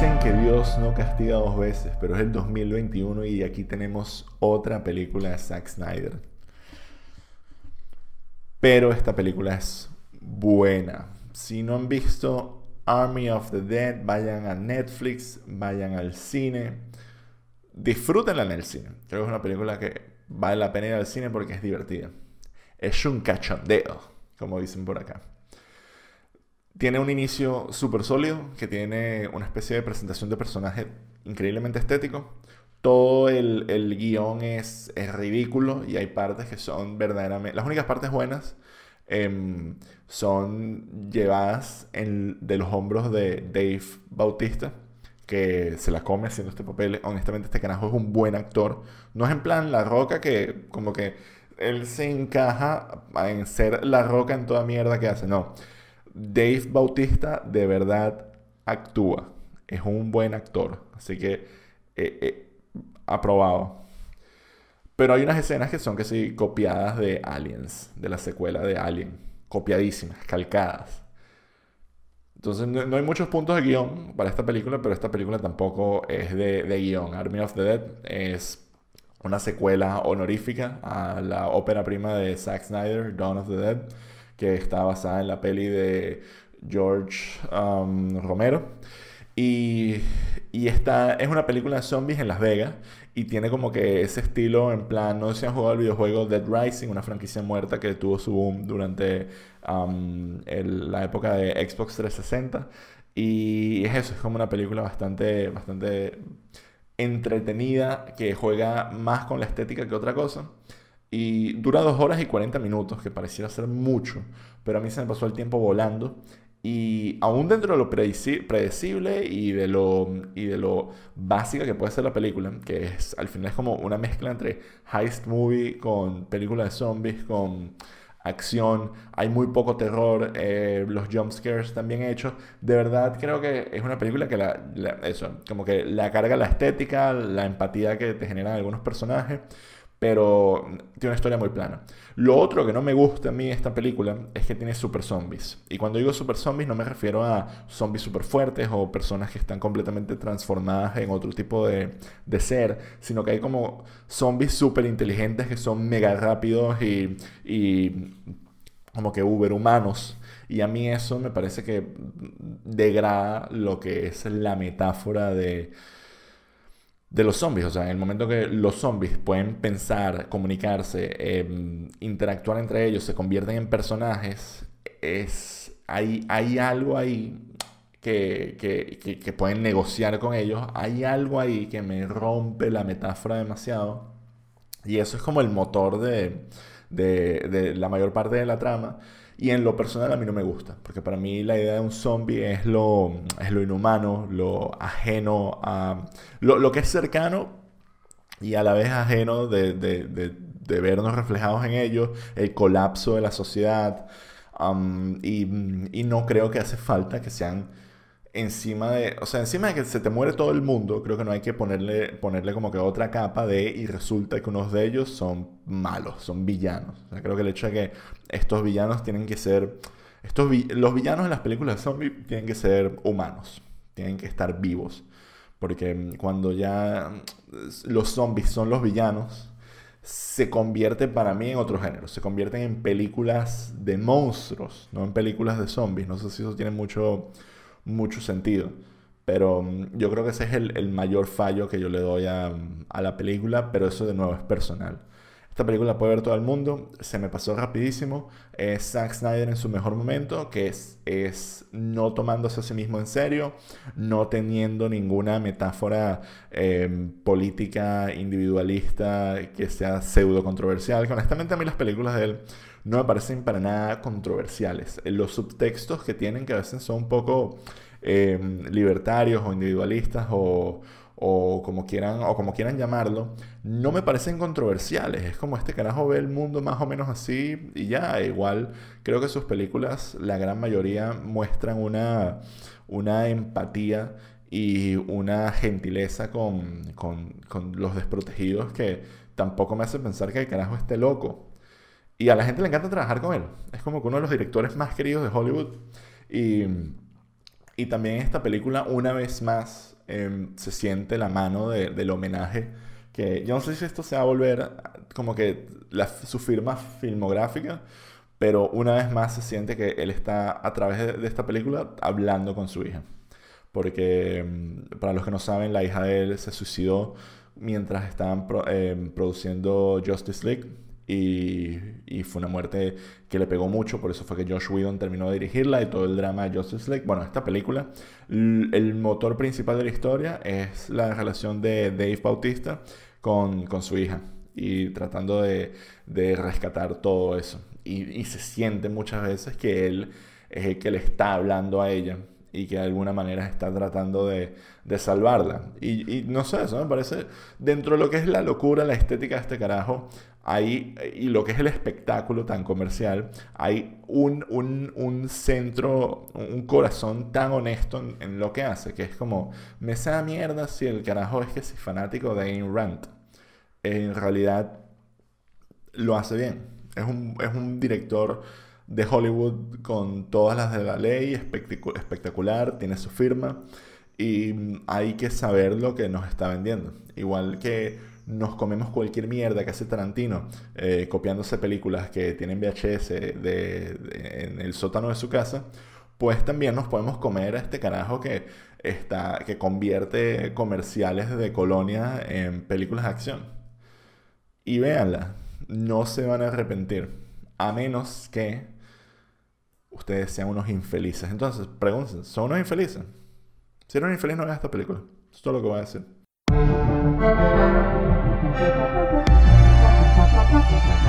Dicen que Dios no castiga dos veces, pero es el 2021 y aquí tenemos otra película de Zack Snyder. Pero esta película es buena. Si no han visto Army of the Dead, vayan a Netflix, vayan al cine. Disfrútenla en el cine. Creo que es una película que vale la pena ir al cine porque es divertida. Es un cachondeo, como dicen por acá. Tiene un inicio súper sólido, que tiene una especie de presentación de personaje increíblemente estético. Todo el, el guion es, es, ridículo y hay partes que son verdaderamente... Las únicas partes buenas em, son llevadas en, de los hombros de Dave Bautista, que se la come haciendo este papel. Honestamente, este carajo es un buen actor. No es en plan La Roca, que como que él se encaja en ser La Roca en toda mierda que hace. No Dave Bautista de verdad actúa. Es un buen actor. Así que eh, eh, aprobado. Pero hay unas escenas que son que sí copiadas de Aliens, de la secuela de Alien. Copiadísimas, calcadas. Entonces no, hay muchos puntos de guion para esta película, pero esta película tampoco es de, de guion. Army of the Dead es una secuela honorífica a la ópera prima de Zack Snyder, Dawn of the Dead que está basada en la peli de George um, Romero. Y, es una película de zombies en Las Vegas y tiene como que ese estilo en plan, no si han jugado el videojuego Dead Rising, una franquicia muerta que tuvo su boom durante um, la época de Xbox 360. Y es eso, es como una película bastante, bastante entretenida que juega más con la estética que otra cosa. Y dura dos horas y 40 minutos, que pareciera ser mucho, pero a mí se me pasó el tiempo volando. Y aún dentro de lo predecible y de lo, y de lo básica que puede ser la película, que es al final es como una mezcla entre heist movie con película de zombies, con acción, hay muy poco terror, eh, los jump scares también hechos. De verdad creo que es una película que eso, como que la carga la estética, la empatía que te generan algunos personajes pero tiene una historia muy plana. Lo otro que no me gusta a mí esta película es que tiene super zombies. Y cuando digo super zombies no me refiero a zombies super fuertes o personas que están completamente transformadas en otro tipo de, de ser, sino que hay como zombies super inteligentes que son mega rápidos y, y como que uber humanos. Y a mí eso me parece que degrada lo que es la metáfora de de los zombies. O sea, en el momento que los zombies pueden pensar, comunicarse, em, interactuar entre ellos, se convierten en personajes, es, hay, hay algo ahí que, que, pueden negociar con ellos. Hay algo ahí que me rompe la metáfora demasiado. Y eso es como el motor de, de, de la mayor parte de la trama. Y en lo personal a mí no me gusta, porque para mí la idea de un zombie es lo, es lo inhumano, lo ajeno a... Lo, que es cercano y a la vez ajeno de, vernos reflejados en ellos, el colapso de la sociedad. y, y no creo que hace falta que sean encima de, o sea, encima de que se te muere todo el mundo, creo que no hay que ponerle, ponerle como que otra capa de y resulta que unos de ellos son malos, son villanos. O sea, creo que el hecho de que estos villanos tienen que ser, estos los villanos en las películas de zombies tienen que ser humanos, tienen que estar vivos. Porque cuando ya los zombies son los villanos, se convierte para mí en otro género. Se convierten en películas de monstruos, no en películas de zombies. No sé si eso tiene mucho, mucho sentido. Pero mm, yo creo que ese es el, mayor fallo que yo le doy a, a, la película, pero eso de nuevo es personal. Esta película puede ver todo el mundo, se me pasó rapidísimo. Es Zack Snyder en su mejor momento, que es, es no tomándose a sí mismo en serio, no teniendo ninguna metáfora em, política individualista que sea pseudo controversial. Que honestamente a mí las películas de él no me parecen para nada controversiales. Los subtextos que tienen que a veces son un poco em, libertarios o individualistas o o como quieran, o como quieran llamarlo, no me parecen controversiales. Es como este carajo ve el mundo más o menos así y ya, igual creo que sus películas, la gran mayoría, muestran una, una empatía y una gentileza con, con, con, los desprotegidos que tampoco me hace pensar que el carajo esté loco. Y a la gente le encanta trabajar con él. Es como uno de los directores más queridos de Hollywood. Y Y también esta película, una vez más, em, se siente la mano del homenaje. Que yo no sé si esto se va a volver como que su firma filmográfica, pero una vez más se siente que él está a través de, esta película hablando con su hija. Porque em, para los que no saben, la hija de él se suicidó mientras estaban em, produciendo Justice League y, fue una muerte que le pegó mucho, por eso fue que Josh Whedon terminó de dirigirla y todo el drama de Justice League. Bueno, esta película, el motor principal de la historia es la relación de Dave Bautista con, su hija y tratando de, rescatar todo eso. Y, se siente muchas veces que él es el que le está hablando a ella y que de alguna manera está tratando de, salvarla. Y, y, no sé, eso me parece, dentro de lo que es la locura, la estética de este carajo, hay, y lo que es el espectáculo tan comercial, hay un, un, centro, un corazón tan honesto en, lo que hace, que es como, me da mierda si el carajo es que es fanático de Ayn Rand. En realidad, lo hace bien. Es un, es un director de Hollywood con todas las de la ley, espectacular, tiene su firma y hay que saber lo que nos está vendiendo. Igual que nos comemos cualquier mierda que hace Tarantino, eh, copiándose películas que tienen VHS de, en el sótano de su casa, pues también nos podemos comer a este carajo que, está, que convierte comerciales de colonia en películas de acción. Y véanla, no se van a arrepentir, a menos que ustedes sean unos infelices. Entonces, pregúntense, ¿son unos infelices? Si eres infeliz, no veas esta película. Esto es todo lo que voy a decir. Thank you.